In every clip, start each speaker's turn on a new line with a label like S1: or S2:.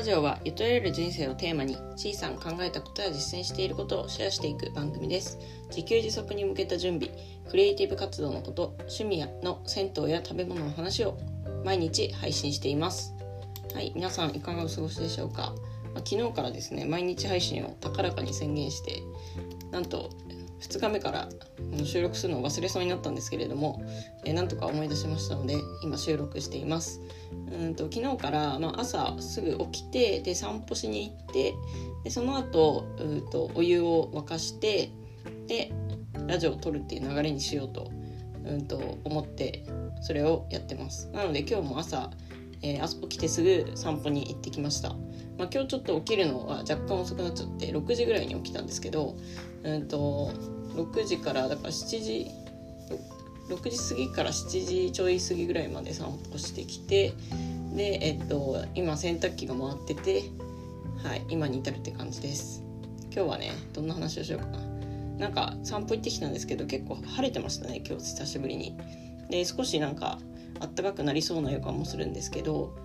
S1: ラジオはゆとれる人生をテーマに小さん考えたことや実践していることをシェアしていく番組です。自給自足に向けた準備クリエイティブ活動のこと趣味やの銭湯や食べ物の話を毎日配信しています。はい皆さんいかがお過ごしでしょうか、まあ、昨日からですね毎日配信を高らかに宣言してなんと2日目から収録するのを忘れそうになったんですけれども、えー、なんとか思い出しましたので今収録しています。うんと昨日から、まあ、朝すぐ起きてで散歩しに行ってでその後うとお湯を沸かしてでラジオを撮るっていう流れにしようと,、うんと思ってそれをやってます。なので今日も朝、えー、朝起きてすぐ散歩に行ってきました、まあ、今日ちょっと起きるのは若干遅くなっちゃって6時ぐらいに起きたんですけどうんと6時からだから7時6時過ぎから7時ちょい過ぎぐらいまで散歩してきてでえっと今洗濯機が回っててはい今に至るって感じです。今日はねどんな話をしようかな。なんか散歩行ってきたんですけど結構晴れてましたね今日久しぶりに。で少しなんかあったかくなりそうな予感もするんですけど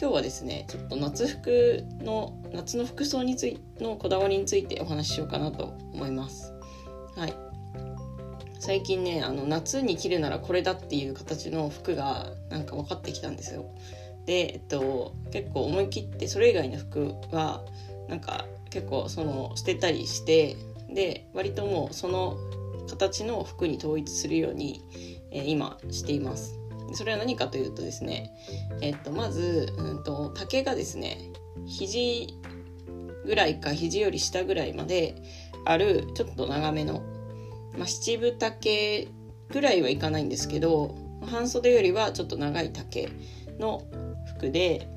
S1: 今日はですねちょっと夏服の夏の服装についのこだわりについてお話ししようかなと思います。はい。最近ねあの夏に着るならこれだっていう形の服がなんか分かってきたんですよ。で、えっと、結構思い切ってそれ以外の服はなんか結構その捨てたりしてで割ともうその形の服に統一するように、えー、今しています。それは何かというとですね、えっと、まず、うんと、丈がですね肘ぐらいか肘より下ぐらいまであるちょっと長めの、まあ、七分丈ぐらいはいかないんですけど半袖よりはちょっと長い丈の服で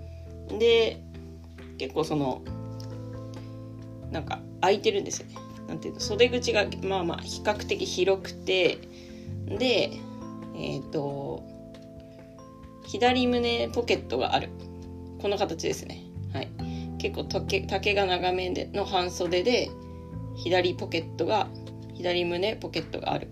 S1: で結構そのなんか開いてるんですよね。なんていうの袖口がまあまあ比較的広くてでえっ、ー、と左胸ポケットがある。この形ですね。はい。結構丈丈が長めでの半袖で左ポケットが左胸ポケットがある。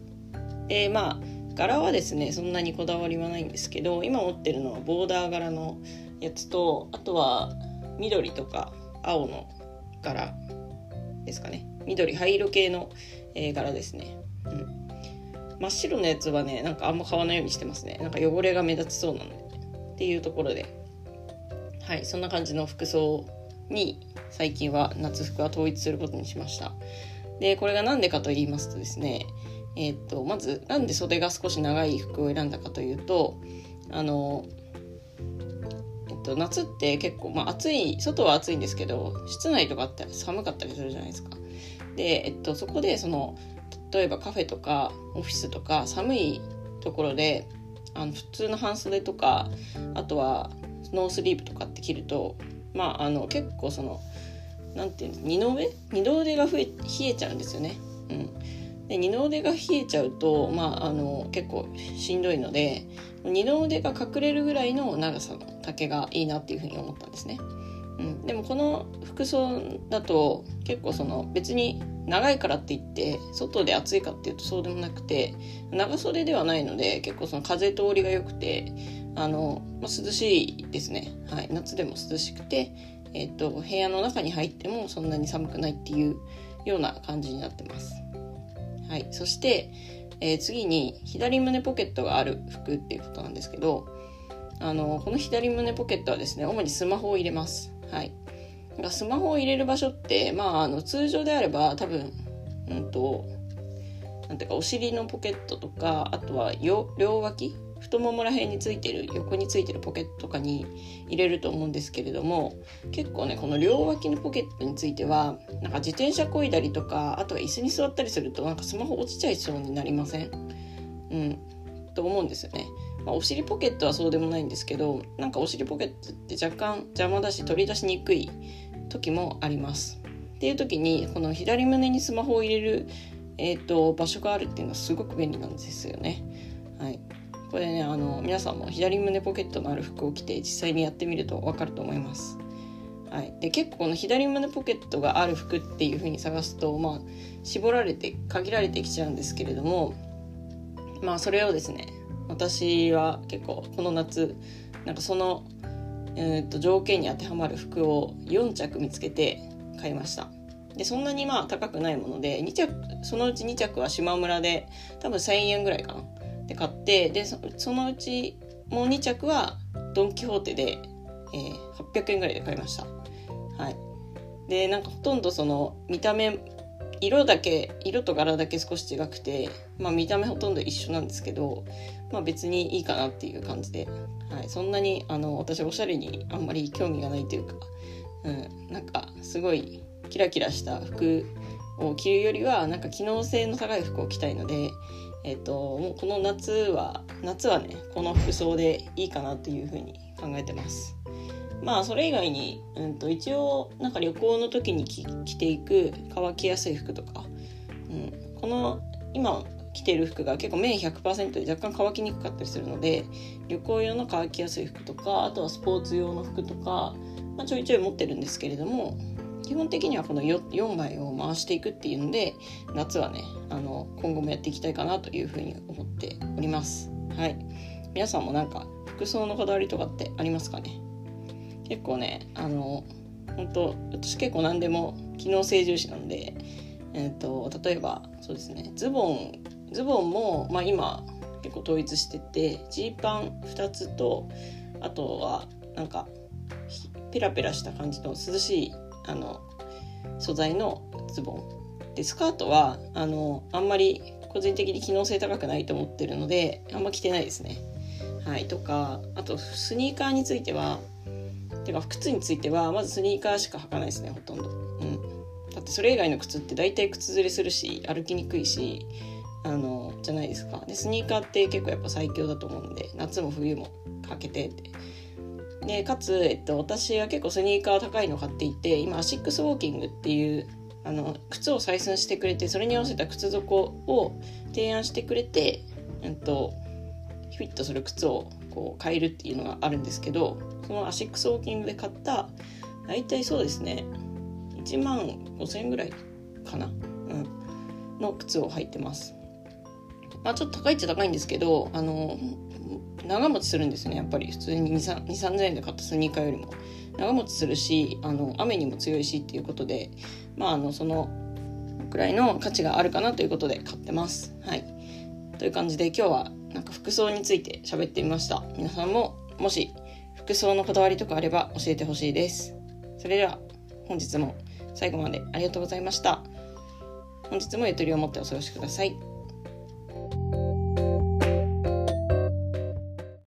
S1: でまあ柄はですねそんなにこだわりはないんですけど今持ってるのはボーダー柄のやつとあとは緑とか青の柄ですかね。緑灰色系の、え、柄ですね、うん、真っ白のやつはねなんかあんま買わないようにしてますね。なんか汚れが目立ちそうなので。っていうところで。はいそんな感じの服装に最近は夏服は統一することにしましたでこれが何でかと言いますとですねえー、っとまずなんで袖が少し長い服を選んだかというとあのえっと、夏って結構、まあ、暑い外は暑いんですけど室内とかって寒かったりするじゃないですか。で、えっと、そこでその例えばカフェとかオフィスとか寒いところであの普通の半袖とかあとはノースリーブとかって着るとまああの結構その何て言うんです二の腕二の腕が増え冷えちゃうんですよね。うん、で二の腕が冷えちゃうと、まあ、あの結構しんどいので二の腕が隠れるぐらいの長さの丈がいいなっていうふうに思ったんですね。うん、でもこの服装だと結構その別に長いからって言って外で暑いかっていうとそうでもなくて長袖ではないので結構その風通りが良くてあの、まあ、涼しいですね、はい、夏でも涼しくて、えーと、部屋の中に入ってもそんなに寒くないっていうような感じになってます。はい、そして、えー、次に左胸ポケットがある服っていうことなんですけどあのこの左胸ポケットはですね主にスマホを入れます。はい、スマホを入れる場所って、まあ、あの通常であれば多分、うんと、なんていうかお尻のポケットとかあとは両脇太ももら辺についてる横についてるポケットとかに入れると思うんですけれども結構ねこの両脇のポケットについてはなんか自転車こいだりとかあとは椅子に座ったりするとなんかスマホ落ちちゃいそうになりません？うんと思うんですよね。まあ、お尻ポケットはそうでもないんですけどなんかお尻ポケットって若干邪魔だし取り出しにくい時もあります。っていう時にこの左胸にスマホを入れる、えーと、場所があるっていうのはすごく便利なんですよね。はい、これねあの皆さんも左胸ポケットのある服を着て実際にやってみると分かると思います。はい、で結構この左胸ポケットがある服っていう風に探すと、まあ、絞られて限られてきちゃうんですけれどもまあそれをですね私は結構この夏なんかそのえー、と条件に当てはまる服を4着見つけて買いました。でそんなにまあ高くないもので2着そのうち2着は島村で多分1000円ぐらいかな。で買ってでそのうちもう2着はドン・キホーテで、えー、800円ぐらいで買いました。はい。でなんかほとんどその見た目色だけ色と柄だけ少し違くて、まあ、見た目ほとんど一緒なんですけど、まあ、別にいいかなっていう感じで、はい、そんなにあの私おしゃれにあんまり興味がないというか、うん、なんかすごいキラキラした服を着るよりはなんか機能性の高い服を着たいので、えっ、ともうこの夏は夏はねこの服装でいいかなというふうに考えてます。まあそれ以外に、うんと、一応なんか旅行の時に着ていく乾きやすい服とか、うん、この今着てる服が結構綿100%で若干乾きにくかったりするので旅行用の乾きやすい服とかあとはスポーツ用の服とか、まあ、ちょいちょい持ってるんですけれども基本的にはこの 4, 4枚を回していくっていうので夏はねあの今後もやっていきたいかなというふうに思っております。はい。皆さんもなんか服装のこだわりとかってありますかね？結構ねあの本当私結構何でも機能性重視なんで、えーと、例えばそうですねズボンズボンも、まあ、今結構統一しててジーパン2つとあとはなんかペラペラした感じの涼しいあの素材のズボン。でスカートはあのあんまり個人的に機能性高くないと思ってるのであんま着てないですね。はいとかあとスニーカーについてはてか靴についてはまずスニーカーしか履かないですねほとんど、うん、だってそれ以外の靴って大体靴ずれするし歩きにくいしあのじゃないですか。でスニーカーって結構やっぱ最強だと思うんで夏も冬もかけてってでかつ、えっと、私は結構スニーカー高いの買っていて今アシックスウォーキングっていうあの靴を採寸してくれてそれに合わせた靴底を提案してくれて、えっと、フィットする靴をこう買えるっていうのがあるんですけどそのアシックスウォーキングで買った大体そうですね1万5000円ぐらいかな、うん、の靴を履いてます。まあちょっと高いっちゃ高いんですけどあの長持ちするんですねやっぱり。普通に2 3 0 0 0円で買ったスニーカーよりも。長持ちするしあの雨にも強いしっていうことでまああのそのくらいの価値があるかなということで買ってます。はい。という感じで今日はなんか服装について喋ってみました。皆さんももし服装のこだわりとかあれば教えてほしいです。それでは本日も最後までありがとうございました。本日もゆとりを持ってお過ごしください。